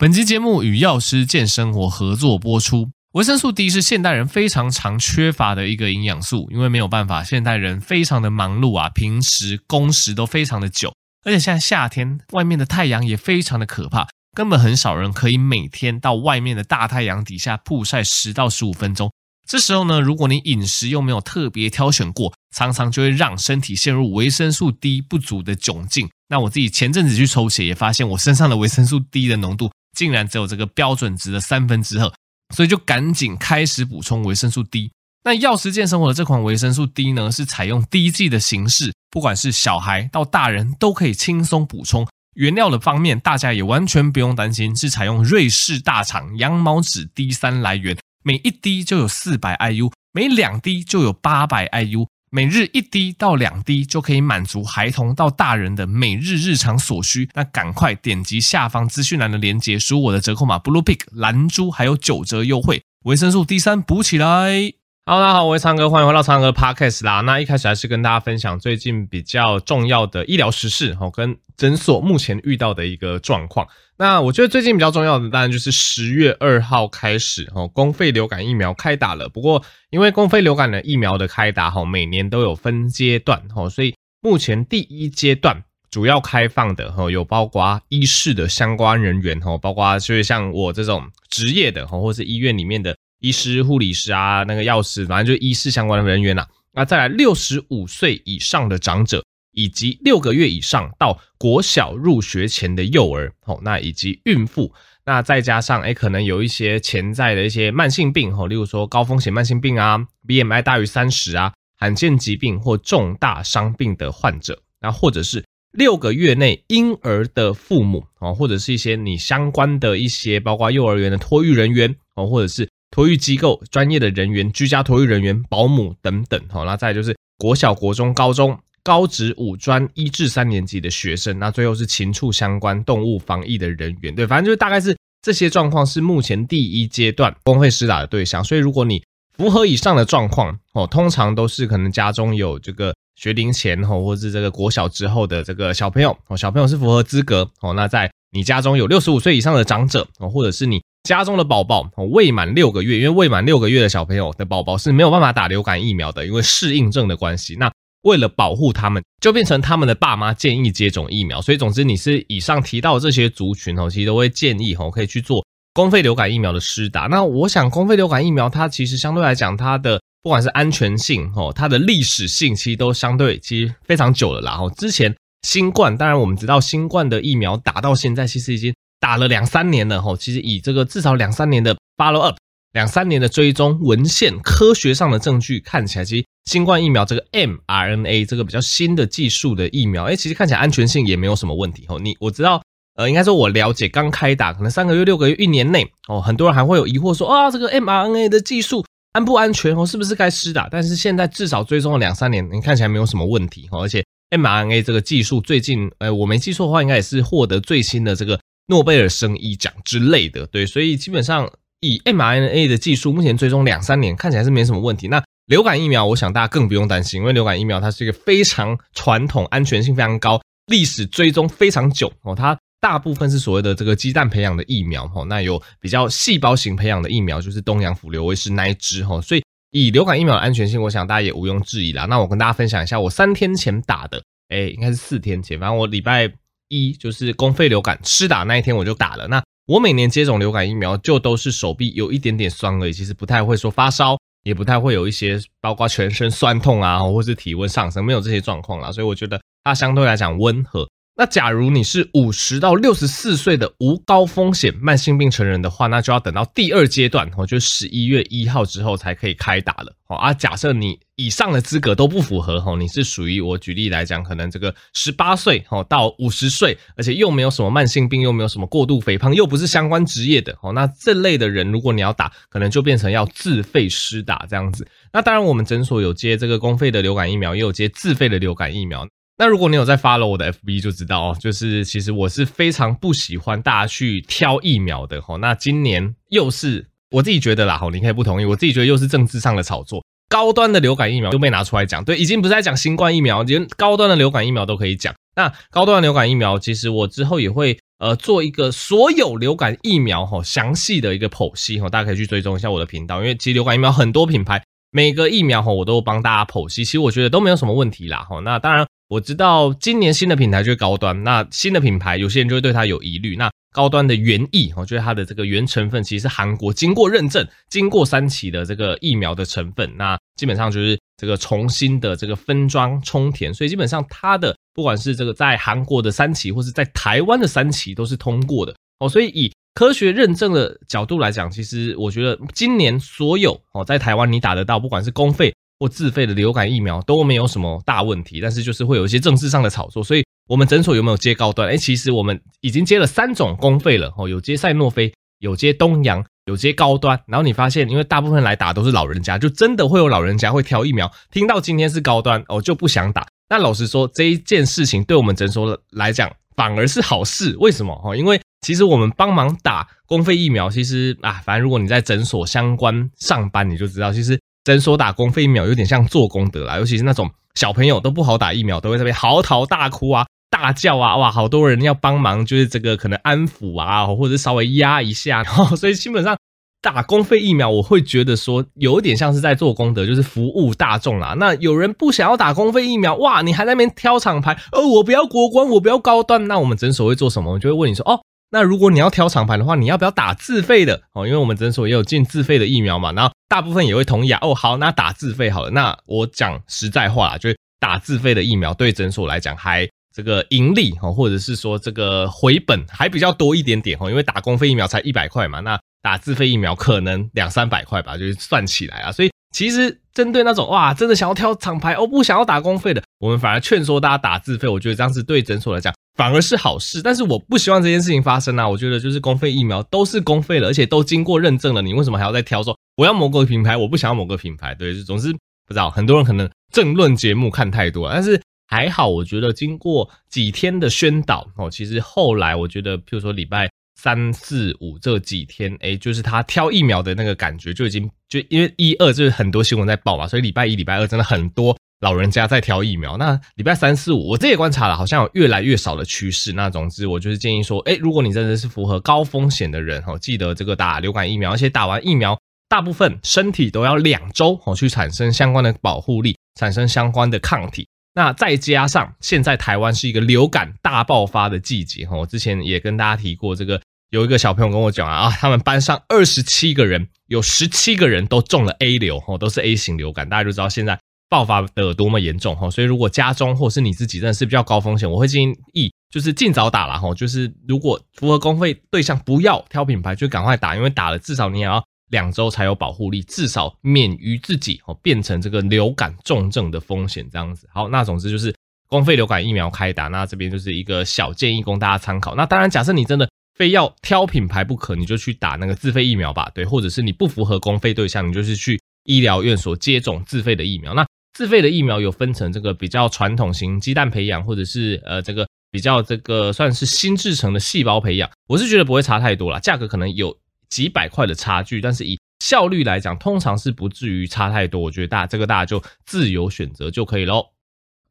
本集节目与药师健生活合作播出。维生素 D 是现代人非常常缺乏的一个营养素，因为没有办法，现代人非常的忙碌啊，平时工时都非常的久，而且现在夏天外面的太阳也非常的可怕，根本很少人可以每天到外面的大太阳底下曝晒十到十五分钟。这时候呢，如果你饮食又没有特别挑选过，常常就会让身体陷入维生素 D 不足的窘境。那我自己前阵子去抽血，也发现我身上的维生素 D 的浓度。竟然只有这个标准值的三分之二，所以就赶紧开始补充维生素 D。那药师健生活的这款维生素 D 呢，是采用滴剂的形式，不管是小孩到大人都可以轻松补充。原料的方面，大家也完全不用担心，是采用瑞士大厂羊毛脂 D3 来源，每一滴就有四百 IU，每两滴就有八百 IU。每日一滴到两滴就可以满足孩童到大人的每日日常所需。那赶快点击下方资讯栏的链接，输我的折扣码 bluepig 蓝珠，还有九折优惠。维生素 D 三补起来。好大家好，我是苍哥，欢迎回到苍哥 Podcast 啦。那一开始还是跟大家分享最近比较重要的医疗时事，哦，跟诊所目前遇到的一个状况。那我觉得最近比较重要的，当然就是十月二号开始，哦，公费流感疫苗开打了。不过，因为公费流感的疫苗的开打，哈，每年都有分阶段，哈，所以目前第一阶段主要开放的，哈，有包括医事的相关人员，哈，包括就是像我这种职业的，哈，或是医院里面的。医师、护理师啊，那个药师，反正就医师相关的人员呐、啊。那再来六十五岁以上的长者，以及六个月以上到国小入学前的幼儿，哦，那以及孕妇，那再加上诶可能有一些潜在的一些慢性病，哦，例如说高风险慢性病啊，BMI 大于三十啊，罕见疾病或重大伤病的患者，那或者是六个月内婴儿的父母，哦，或者是一些你相关的一些，包括幼儿园的托育人员，哦，或者是。托育机构专业的人员、居家托育人员、保姆等等，好，那再就是国小、国中、高中、高职、五专一至三年级的学生，那最后是禽畜相关动物防疫的人员，对，反正就是大概是这些状况是目前第一阶段公费施打的对象。所以如果你符合以上的状况，哦，通常都是可能家中有这个学龄前，哦，或是这个国小之后的这个小朋友，哦，小朋友是符合资格，哦，那在你家中有六十五岁以上的长者，哦，或者是你。家中的宝宝未满六个月，因为未满六个月的小朋友的宝宝是没有办法打流感疫苗的，因为适应症的关系。那为了保护他们，就变成他们的爸妈建议接种疫苗。所以，总之你是以上提到的这些族群哦，其实都会建议哦，可以去做公费流感疫苗的施打。那我想，公费流感疫苗它其实相对来讲，它的不管是安全性哦，它的历史性其实都相对其实非常久了啦。哦，之前新冠，当然我们知道新冠的疫苗打到现在，其实已经。打了两三年了吼，其实以这个至少两三年的 follow up，两三年的追踪文献，科学上的证据看起来，其实新冠疫苗这个 mRNA 这个比较新的技术的疫苗，诶，其实看起来安全性也没有什么问题吼。你我知道，呃，应该说我了解，刚开打可能三个月、六个月、一年内哦，很多人还会有疑惑说啊，这个 mRNA 的技术安不安全哦，是不是该施打？但是现在至少追踪了两三年，你看起来没有什么问题哦，而且 mRNA 这个技术最近，呃，我没记错的话，应该也是获得最新的这个。诺贝尔生医奖之类的，对，所以基本上以 mRNA 的技术，目前追踪两三年，看起来是没什么问题。那流感疫苗，我想大家更不用担心，因为流感疫苗它是一个非常传统、安全性非常高、历史追踪非常久哦。它大部分是所谓的这个鸡蛋培养的疫苗哦，那有比较细胞型培养的疫苗，就是东洋辅流威氏那一支哈。所以以流感疫苗的安全性，我想大家也毋庸置疑啦。那我跟大家分享一下，我三天前打的，哎，应该是四天前，反正我礼拜。一就是公费流感施打那一天我就打了。那我每年接种流感疫苗就都是手臂有一点点酸而已，其实不太会说发烧，也不太会有一些包括全身酸痛啊，或是体温上升，没有这些状况啦。所以我觉得它相对来讲温和。那假如你是五十到六十四岁的无高风险慢性病成人的话，那就要等到第二阶段，哦，就十一月一号之后才可以开打了。哦啊，假设你以上的资格都不符合，哦，你是属于我举例来讲，可能这个十八岁哦到五十岁，而且又没有什么慢性病，又没有什么过度肥胖，又不是相关职业的，哦，那这类的人，如果你要打，可能就变成要自费施打这样子。那当然，我们诊所有接这个公费的流感疫苗，也有接自费的流感疫苗。那如果你有在 follow 我的 FB 就知道哦，就是其实我是非常不喜欢大家去挑疫苗的吼。那今年又是我自己觉得啦吼，你可以不同意，我自己觉得又是政治上的炒作，高端的流感疫苗就被拿出来讲，对，已经不是在讲新冠疫苗，连高端的流感疫苗都可以讲。那高端的流感疫苗，其实我之后也会呃做一个所有流感疫苗哈详细的一个剖析哈，大家可以去追踪一下我的频道，因为其实流感疫苗很多品牌，每个疫苗哈我都帮大家剖析，其实我觉得都没有什么问题啦哈。那当然我知道今年新的品牌就是高端，那新的品牌有些人就会对它有疑虑，那。高端的原液，我觉得它的这个原成分其实是韩国经过认证、经过三期的这个疫苗的成分，那基本上就是这个重新的这个分装充填，所以基本上它的不管是这个在韩国的三期，或是在台湾的三期都是通过的哦。所以以科学认证的角度来讲，其实我觉得今年所有哦在台湾你打得到，不管是公费或自费的流感疫苗都没有什么大问题，但是就是会有一些政治上的炒作，所以。我们诊所有没有接高端？哎，其实我们已经接了三种公费了哦，有接赛诺菲，有接东洋，有接高端。然后你发现，因为大部分来打都是老人家，就真的会有老人家会挑疫苗，听到今天是高端哦，就不想打。那老实说，这一件事情对我们诊所来讲反而是好事。为什么？哦，因为其实我们帮忙打公费疫苗，其实啊，反正如果你在诊所相关上班，你就知道，其实诊所打公费疫苗有点像做功德啦，尤其是那种小朋友都不好打疫苗，都会在那边嚎啕大哭啊。大叫啊！哇，好多人要帮忙，就是这个可能安抚啊，或者稍微压一下，然后所以基本上打公费疫苗，我会觉得说有点像是在做功德，就是服务大众啦。那有人不想要打公费疫苗，哇，你还在那边挑厂牌，哦，我不要国光，我不要高端，那我们诊所会做什么？我就会问你说，哦，那如果你要挑厂牌的话，你要不要打自费的？哦，因为我们诊所也有进自费的疫苗嘛，然后大部分也会同意啊。哦，好，那打自费好了。那我讲实在话啦，就是打自费的疫苗对诊所来讲还。这个盈利哈，或者是说这个回本还比较多一点点哈，因为打公费疫苗才一百块嘛，那打自费疫苗可能两三百块吧，就是算起来啊。所以其实针对那种哇，真的想要挑厂牌哦，不想要打公费的，我们反而劝说大家打自费。我觉得这样子对诊所来讲反而是好事。但是我不希望这件事情发生啊。我觉得就是公费疫苗都是公费的，而且都经过认证了，你为什么还要再挑说我要某个品牌，我不想要某个品牌？对，总之不知道很多人可能政论节目看太多，但是。还好，我觉得经过几天的宣导哦，其实后来我觉得，譬如说礼拜三四五这几天，哎，就是他挑疫苗的那个感觉就已经就因为一二就是很多新闻在报嘛，所以礼拜一、礼拜二真的很多老人家在挑疫苗。那礼拜三四五，我这也观察了，好像有越来越少的趋势。那总之，我就是建议说，哎，如果你真的是符合高风险的人哦，记得这个打流感疫苗，而且打完疫苗，大部分身体都要两周哦去产生相关的保护力，产生相关的抗体。那再加上现在台湾是一个流感大爆发的季节哈，我之前也跟大家提过，这个有一个小朋友跟我讲啊，啊，他们班上二十七个人，有十七个人都中了 A 流哈，都是 A 型流感，大家就知道现在爆发的多么严重哈，所以如果家中或是你自己真的是比较高风险，我会建议就是尽早打了哈，就是如果符合公费对象，不要挑品牌，就赶快打，因为打了至少你也要。两周才有保护力，至少免于自己哦变成这个流感重症的风险这样子。好，那总之就是公费流感疫苗开打，那这边就是一个小建议供大家参考。那当然，假设你真的非要挑品牌不可，你就去打那个自费疫苗吧。对，或者是你不符合公费对象，你就是去医疗院所接种自费的疫苗。那自费的疫苗有分成这个比较传统型鸡蛋培养，或者是呃这个比较这个算是新制成的细胞培养。我是觉得不会差太多啦，价格可能有。几百块的差距，但是以效率来讲，通常是不至于差太多。我觉得大家这个大家就自由选择就可以喽。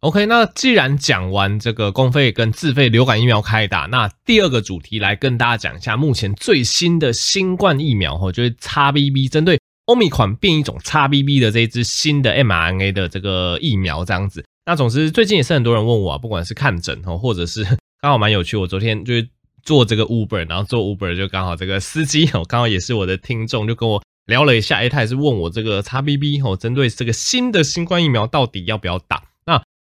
OK，那既然讲完这个公费跟自费流感疫苗开打，那第二个主题来跟大家讲一下目前最新的新冠疫苗哈，就是 XBB 针对奥密克变异种 XBB 的这一支新的 mRNA 的这个疫苗这样子。那总之最近也是很多人问我啊，不管是看诊哈，或者是 刚好蛮有趣，我昨天就是。做这个 Uber，然后做 Uber 就刚好这个司机哦，刚好也是我的听众，就跟我聊了一下，诶，他也是问我这个 XBB 哦，针对这个新的新冠疫苗到底要不要打？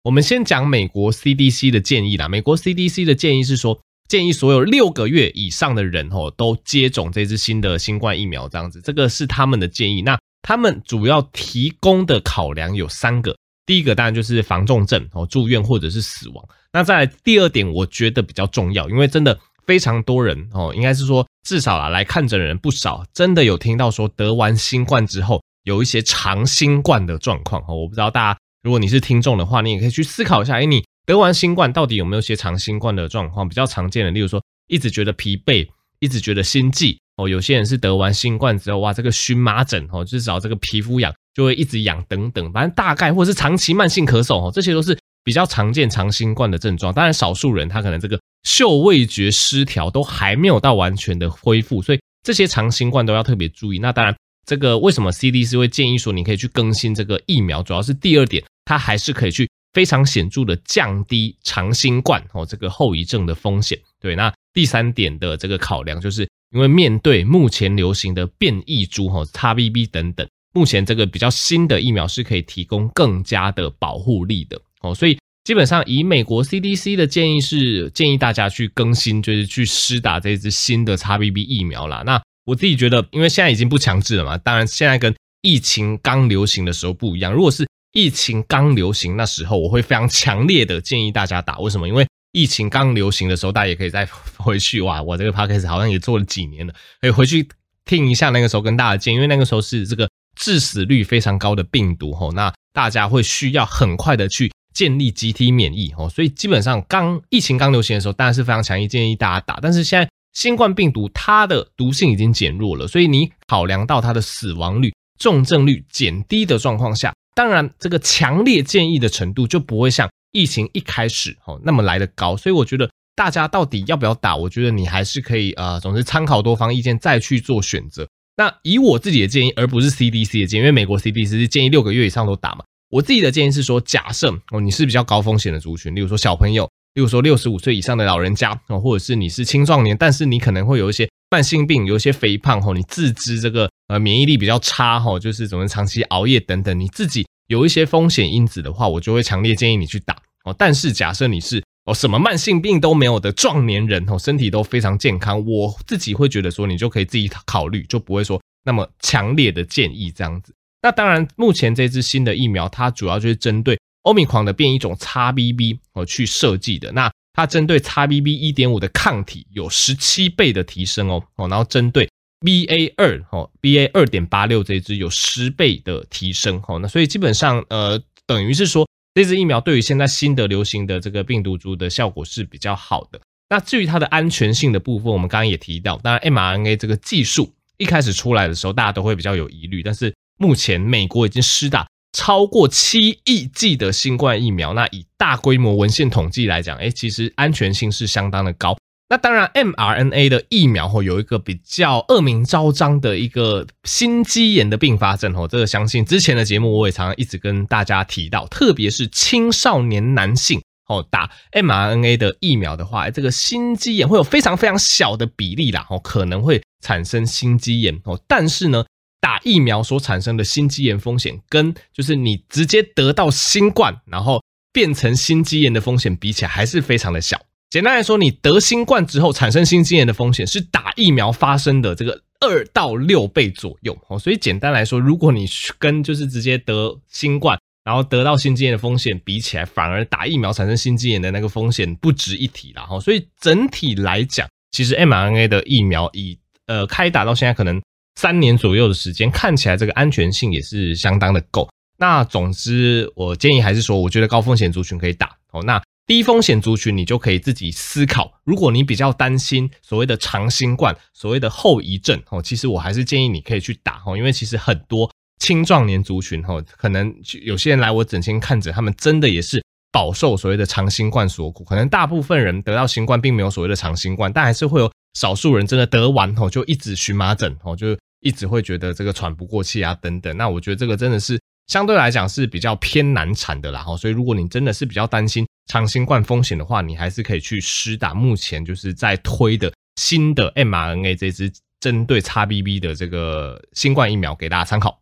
我们先讲美国 CDC 的建议啦。美国 CDC 的建议是说，建议所有六个月以上的人哦都接种这支新的新冠疫苗，这样子，这个是他们的建议。那他们主要提供的考量有三个，第一个当然就是防重症哦，住院或者是死亡。那再来第二点，我觉得比较重要，因为真的。非常多人哦，应该是说至少啊来看诊的人不少，真的有听到说得完新冠之后有一些长新冠的状况哦。我不知道大家，如果你是听众的话，你也可以去思考一下，诶，你得完新冠到底有没有些长新冠的状况？比较常见的，例如说一直觉得疲惫，一直觉得心悸哦。有些人是得完新冠之后，哇，这个荨麻疹哦，至少这个皮肤痒就会一直痒等等，反正大概或者是长期慢性咳嗽哦，这些都是比较常见长新冠的症状。当然，少数人他可能这个。嗅味觉失调都还没有到完全的恢复，所以这些长新冠都要特别注意。那当然，这个为什么 CDC 会建议说你可以去更新这个疫苗，主要是第二点，它还是可以去非常显著的降低长新冠哦这个后遗症的风险。对，那第三点的这个考量，就是因为面对目前流行的变异株哈 XBB 等等，目前这个比较新的疫苗是可以提供更加的保护力的哦，所以。基本上，以美国 CDC 的建议是建议大家去更新，就是去施打这支新的 XBB 疫苗啦。那我自己觉得，因为现在已经不强制了嘛，当然现在跟疫情刚流行的时候不一样。如果是疫情刚流行那时候，我会非常强烈的建议大家打。为什么？因为疫情刚流行的时候，大家也可以再回去哇，我这个 podcast 好像也做了几年了，可以回去听一下那个时候跟大家建议，因为那个时候是这个致死率非常高的病毒吼，那大家会需要很快的去。建立集体免疫哦，所以基本上刚疫情刚流行的时候，当然是非常强烈建议大家打。但是现在新冠病毒它的毒性已经减弱了，所以你考量到它的死亡率、重症率减低的状况下，当然这个强烈建议的程度就不会像疫情一开始哦那么来得高。所以我觉得大家到底要不要打，我觉得你还是可以呃，总之参考多方意见再去做选择。那以我自己的建议，而不是 CDC 的建议，因为美国 CDC 是建议六个月以上都打嘛。我自己的建议是说，假设哦你是比较高风险的族群，例如说小朋友，例如说六十五岁以上的老人家哦，或者是你是青壮年，但是你可能会有一些慢性病，有一些肥胖哦，你自知这个呃免疫力比较差哈，就是怎么长期熬夜等等，你自己有一些风险因子的话，我就会强烈建议你去打哦。但是假设你是哦什么慢性病都没有的壮年人哦，身体都非常健康，我自己会觉得说你就可以自己考虑，就不会说那么强烈的建议这样子。那当然，目前这支新的疫苗，它主要就是针对欧米狂的变异种 XBB 哦去设计的。那它针对 XBB 一点五的抗体有十七倍的提升哦哦，然后针对 BA 二哦 BA 二点八六这一支有十倍的提升哦。那所以基本上呃，等于是说这支疫苗对于现在新的流行的这个病毒株的效果是比较好的。那至于它的安全性的部分，我们刚刚也提到，当然 mRNA 这个技术一开始出来的时候，大家都会比较有疑虑，但是。目前美国已经施打超过七亿剂的新冠疫苗，那以大规模文献统计来讲，诶，其实安全性是相当的高。那当然，mRNA 的疫苗吼有一个比较恶名昭彰的一个心肌炎的并发症吼，这个相信之前的节目我也常常一直跟大家提到，特别是青少年男性哦打 mRNA 的疫苗的话，这个心肌炎会有非常非常小的比例啦，哦可能会产生心肌炎哦，但是呢。打疫苗所产生的心肌炎风险，跟就是你直接得到新冠，然后变成心肌炎的风险比起来，还是非常的小。简单来说，你得新冠之后产生心肌炎的风险，是打疫苗发生的这个二到六倍左右。哦，所以简单来说，如果你跟就是直接得新冠，然后得到心肌炎的风险比起来，反而打疫苗产生心肌炎的那个风险不值一提了。哈，所以整体来讲，其实 mRNA 的疫苗以呃开打到现在可能。三年左右的时间，看起来这个安全性也是相当的够。那总之，我建议还是说，我觉得高风险族群可以打哦。那低风险族群，你就可以自己思考。如果你比较担心所谓的长新冠、所谓的后遗症哦，其实我还是建议你可以去打哦。因为其实很多青壮年族群哦，可能有些人来我诊间看诊，他们真的也是饱受所谓的长新冠所苦。可能大部分人得到新冠，并没有所谓的长新冠，但还是会有少数人真的得完哦，就一直荨麻疹哦，就。一直会觉得这个喘不过气啊，等等。那我觉得这个真的是相对来讲是比较偏难产的啦。哈，所以如果你真的是比较担心长新冠风险的话，你还是可以去施打目前就是在推的新的 mRNA 这支针对 XBB 的这个新冠疫苗，给大家参考。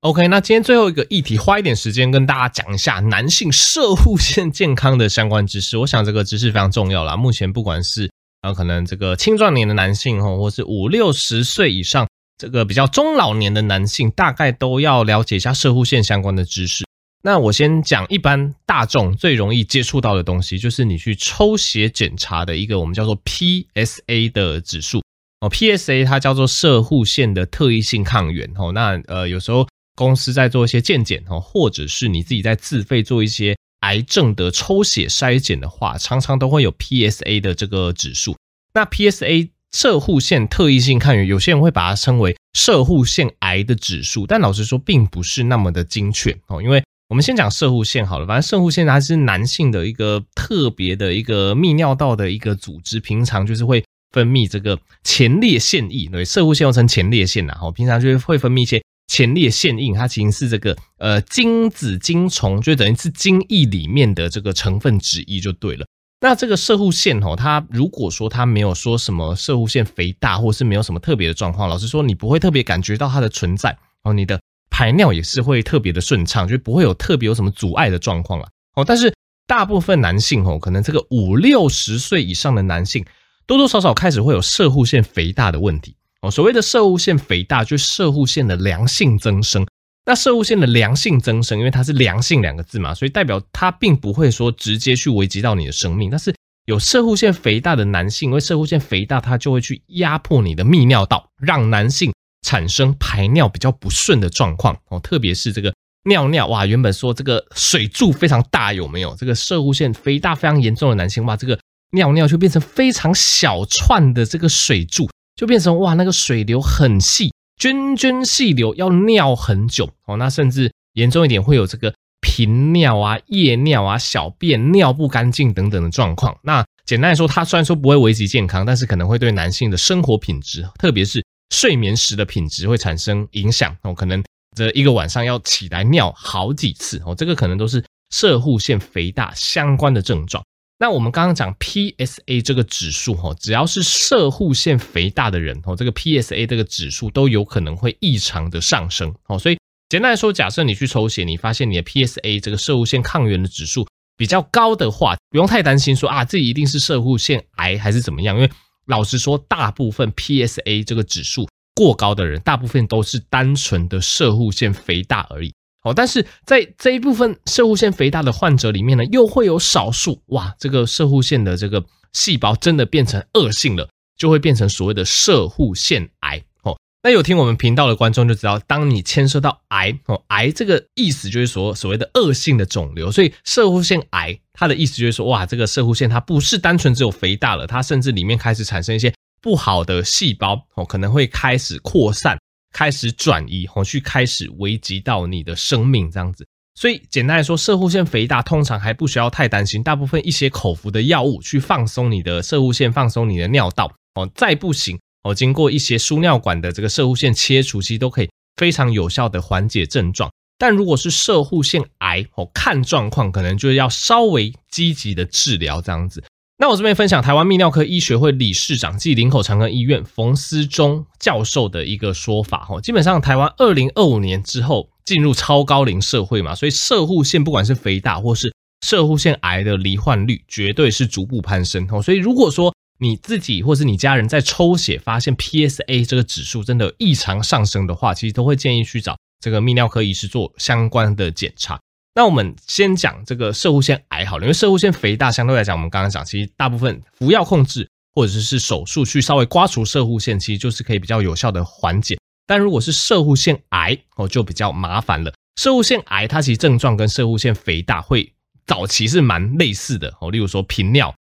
OK，那今天最后一个议题，花一点时间跟大家讲一下男性射护腺健康的相关知识。我想这个知识非常重要啦。目前不管是啊，可能这个青壮年的男性哈，或是五六十岁以上。这个比较中老年的男性，大概都要了解一下射护腺相关的知识。那我先讲一般大众最容易接触到的东西，就是你去抽血检查的一个我们叫做 PSA 的指数哦。PSA 它叫做射护腺的特异性抗原哦。那呃有时候公司在做一些健检哦，或者是你自己在自费做一些癌症的抽血筛检的话，常常都会有 PSA 的这个指数。那 PSA 射护腺特异性抗原，有些人会把它称为射护腺癌的指数，但老实说，并不是那么的精确哦。因为我们先讲射护腺好了，反正射护腺它是男性的一个特别的一个泌尿道的一个组织，平常就是会分泌这个前列腺液，对，射护腺又称前列腺呐，哈，平常就是会分泌一些前列腺液，它其实是这个呃精子精虫，就等于是精液里面的这个成分之一就对了。那这个射护腺哦，它如果说它没有说什么射护腺肥大，或是没有什么特别的状况，老实说你不会特别感觉到它的存在哦，你的。排尿也是会特别的顺畅，就不会有特别有什么阻碍的状况了哦。但是大部分男性哦，可能这个五六十岁以上的男性，多多少少开始会有射护腺肥大的问题哦。所谓的射护腺肥大，就是摄护腺的良性增生。那射护腺的良性增生，因为它是良性两个字嘛，所以代表它并不会说直接去危及到你的生命。但是有射护腺肥大的男性，因为射护腺肥大，它就会去压迫你的泌尿道，让男性。产生排尿比较不顺的状况哦，特别是这个尿尿哇，原本说这个水柱非常大，有没有？这个射护腺肥大非常严重的男性哇，这个尿尿就变成非常小串的这个水柱，就变成哇，那个水流很细，涓涓细流，要尿很久哦。那甚至严重一点会有这个频尿啊、夜尿啊、小便尿不干净等等的状况。那简单来说，它虽然说不会危及健康，但是可能会对男性的生活品质，特别是。睡眠时的品质会产生影响哦，可能这一个晚上要起来尿好几次哦，这个可能都是射护腺肥大相关的症状。那我们刚刚讲 PSA 这个指数哦，只要是射护腺肥大的人哦，这个 PSA 这个指数都有可能会异常的上升哦。所以简单来说，假设你去抽血，你发现你的 PSA 这个射护腺抗原的指数比较高的话，不用太担心说啊，这一定是射护腺癌还是怎么样，因为。老实说，大部分 PSA 这个指数过高的人，大部分都是单纯的射护腺肥大而已。哦，但是在这一部分摄护腺肥大的患者里面呢，又会有少数哇，这个摄护腺的这个细胞真的变成恶性了，就会变成所谓的摄护腺癌。哦那有听我们频道的观众就知道，当你牵涉到癌哦，癌这个意思就是说所谓的恶性的肿瘤，所以摄护腺癌它的意思就是说，哇，这个摄护腺它不是单纯只有肥大了，它甚至里面开始产生一些不好的细胞哦，可能会开始扩散、开始转移哦，去开始危及到你的生命这样子。所以简单来说，射护腺肥大通常还不需要太担心，大部分一些口服的药物去放松你的射护腺，放松你的尿道哦，再不行。哦，经过一些输尿管的这个射护腺切除，其实都可以非常有效的缓解症状。但如果是射护腺癌，哦，看状况可能就要稍微积极的治疗这样子。那我这边分享台湾泌尿科医学会理事长暨林口长庚医院冯思忠教授的一个说法，哦，基本上台湾二零二五年之后进入超高龄社会嘛，所以射护腺不管是肥大或是射护腺癌的罹患率绝对是逐步攀升。哦，所以如果说你自己或是你家人在抽血发现 PSA 这个指数真的异常上升的话，其实都会建议去找这个泌尿科医师做相关的检查。那我们先讲这个摄护腺癌好了，因为摄护腺肥大相对来讲，我们刚刚讲，其实大部分服药控制或者是手术去稍微刮除摄护腺，其实就是可以比较有效的缓解。但如果是摄护腺癌哦，就比较麻烦了。摄护腺癌它其实症状跟摄护腺肥大会早期是蛮类似的哦，例如说频尿。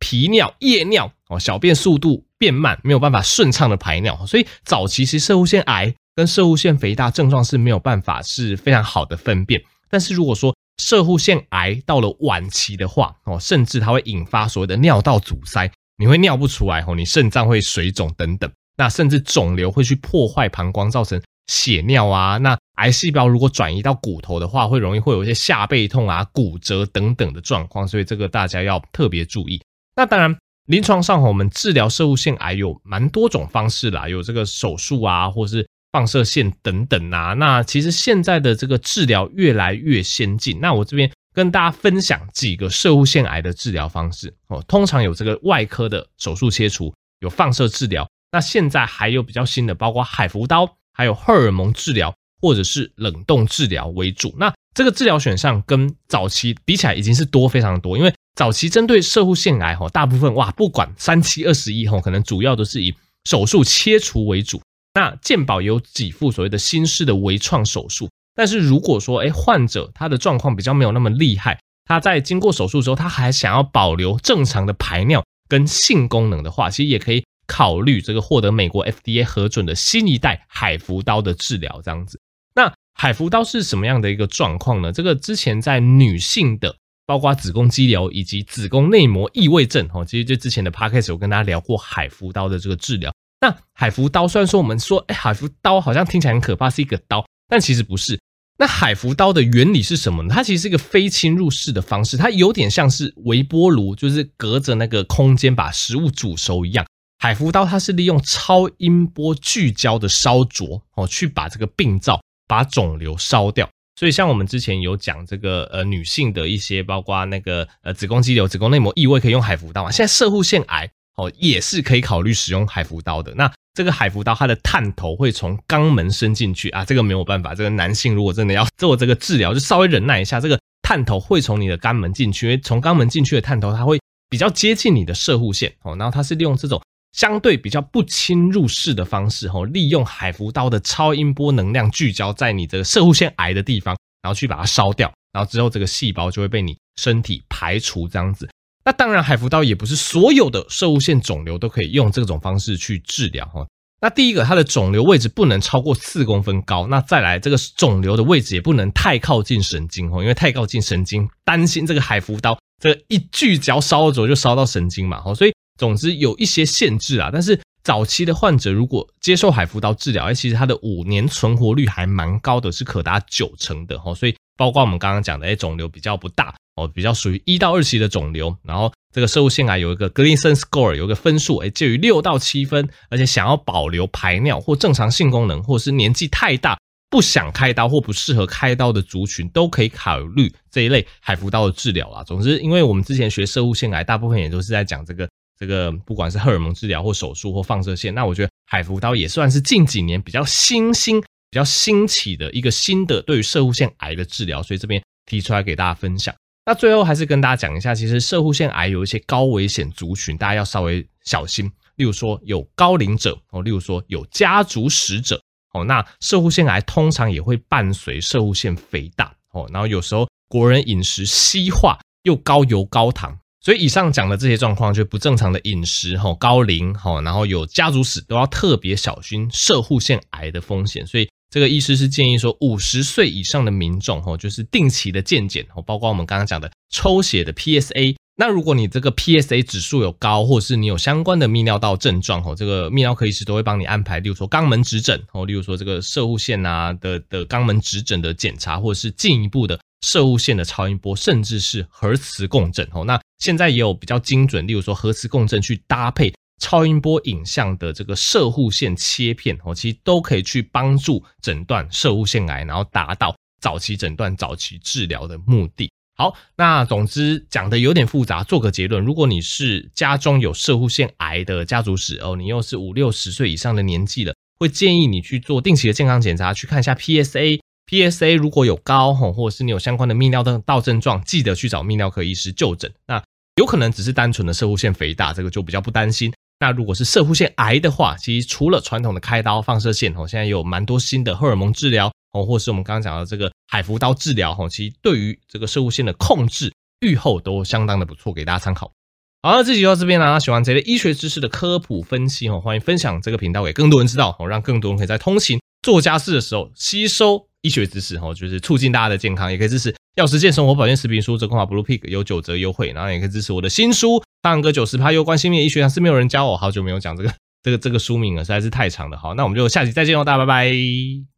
皮尿、夜尿哦，小便速度变慢，没有办法顺畅的排尿，所以早期其实摄护腺癌跟摄护腺肥大症状是没有办法是非常好的分辨。但是如果说摄护腺癌到了晚期的话哦，甚至它会引发所谓的尿道阻塞，你会尿不出来哦，你肾脏会水肿等等，那甚至肿瘤会去破坏膀胱，造成血尿啊。那癌细胞如果转移到骨头的话，会容易会有一些下背痛啊、骨折等等的状况，所以这个大家要特别注意。那当然，临床上我们治疗摄护腺癌有蛮多种方式啦，有这个手术啊，或是放射线等等啊。那其实现在的这个治疗越来越先进。那我这边跟大家分享几个射护腺癌的治疗方式哦。通常有这个外科的手术切除，有放射治疗。那现在还有比较新的，包括海扶刀，还有荷尔蒙治疗，或者是冷冻治疗为主。那这个治疗选项跟早期比起来已经是多非常多，因为早期针对射护腺癌，大部分哇，不管三七二十一，可能主要都是以手术切除为主。那健保有几副所谓的新式的微创手术，但是如果说，哎，患者他的状况比较没有那么厉害，他在经过手术之后，他还想要保留正常的排尿跟性功能的话，其实也可以考虑这个获得美国 FDA 核准的新一代海扶刀的治疗，这样子。那海扶刀是什么样的一个状况呢？这个之前在女性的，包括子宫肌瘤以及子宫内膜异位症，哦，其实就之前的 podcast 有跟大家聊过海扶刀的这个治疗。那海扶刀虽然说我们说，哎，海扶刀好像听起来很可怕，是一个刀，但其实不是。那海扶刀的原理是什么呢？它其实是一个非侵入式的方式，它有点像是微波炉，就是隔着那个空间把食物煮熟一样。海扶刀它是利用超音波聚焦的烧灼哦，去把这个病灶、把肿瘤烧掉。所以像我们之前有讲这个呃女性的一些，包括那个呃子宫肌瘤、子宫内膜异位可以用海扶刀嘛。现在射护腺癌哦也是可以考虑使用海扶刀的。那这个海扶刀，它的探头会从肛门伸进去啊，这个没有办法。这个男性如果真的要做这个治疗，就稍微忍耐一下。这个探头会从你的肛门进去，因为从肛门进去的探头，它会比较接近你的射护线哦。然后它是利用这种相对比较不侵入式的方式哦，利用海扶刀的超音波能量聚焦在你这个射护线癌的地方，然后去把它烧掉，然后之后这个细胞就会被你身体排除这样子。那当然，海扶刀也不是所有的摄护腺肿瘤都可以用这种方式去治疗哈。那第一个，它的肿瘤位置不能超过四公分高。那再来，这个肿瘤的位置也不能太靠近神经哦，因为太靠近神经，担心这个海扶刀这个一聚焦烧灼就烧到神经嘛。哈所以总之有一些限制啊。但是早期的患者如果接受海扶刀治疗，哎，其实它的五年存活率还蛮高的，是可达九成的哈。所以包括我们刚刚讲的，哎，肿瘤比较不大。哦，比较属于一到二期的肿瘤，然后这个摄护腺癌有一个 Gleason score，有一个分数，诶，介于六到七分，而且想要保留排尿或正常性功能，或是年纪太大不想开刀或不适合开刀的族群，都可以考虑这一类海扶刀的治疗啦。总之，因为我们之前学摄护腺癌，大部分也都是在讲这个这个，不管是荷尔蒙治疗或手术或放射线，那我觉得海扶刀也算是近几年比较新兴、比较兴起的一个新的对于摄护腺癌的治疗，所以这边提出来给大家分享。那最后还是跟大家讲一下，其实射护腺癌有一些高危险族群，大家要稍微小心。例如说有高龄者哦，例如说有家族史者哦。那射护腺癌通常也会伴随射护腺肥大哦。然后有时候国人饮食西化又高油高糖，所以以上讲的这些状况，就不正常的饮食哈，高龄哈，然后有家族史都要特别小心射护腺癌的风险。所以。这个医师是建议说，五十岁以上的民众，吼，就是定期的健检，吼，包括我们刚刚讲的抽血的 PSA。那如果你这个 PSA 指数有高，或者是你有相关的泌尿道症状，吼，这个泌尿科医师都会帮你安排，例如说肛门指诊，吼，例如说这个射护腺啊的的肛门指诊的检查，或者是进一步的射护腺的超音波，甚至是核磁共振，吼，那现在也有比较精准，例如说核磁共振去搭配。超音波影像的这个射护腺切片哦，其实都可以去帮助诊断射护腺癌，然后达到早期诊断、早期治疗的目的。好，那总之讲的有点复杂，做个结论：如果你是家中有射护腺癌的家族史哦，你又是五六十岁以上的年纪了，会建议你去做定期的健康检查，去看一下 PSA。PSA 如果有高吼，或者是你有相关的泌尿道症状，记得去找泌尿科医师就诊。那有可能只是单纯的射护腺肥大，这个就比较不担心。那如果是射护腺癌的话，其实除了传统的开刀、放射线哦，现在有蛮多新的荷尔蒙治疗哦，或是我们刚刚讲的这个海扶刀治疗哦，其实对于这个射护腺的控制、预后都相当的不错，给大家参考。好，那这集就到这边啦。喜欢这类医学知识的科普分析哦，欢迎分享这个频道给更多人知道哦，让更多人可以在通勤、做家事的时候吸收医学知识哈，就是促进大家的健康，也可以支持。药师健生活保健食品书折扣码 Blue Pig 有九折优惠，然后也可以支持我的新书《大杨哥九十趴攸关心命医学》，是没有人教我，好久没有讲这个这个这个书名了，实在是太长了。好，那我们就下期再见喽，大家拜拜。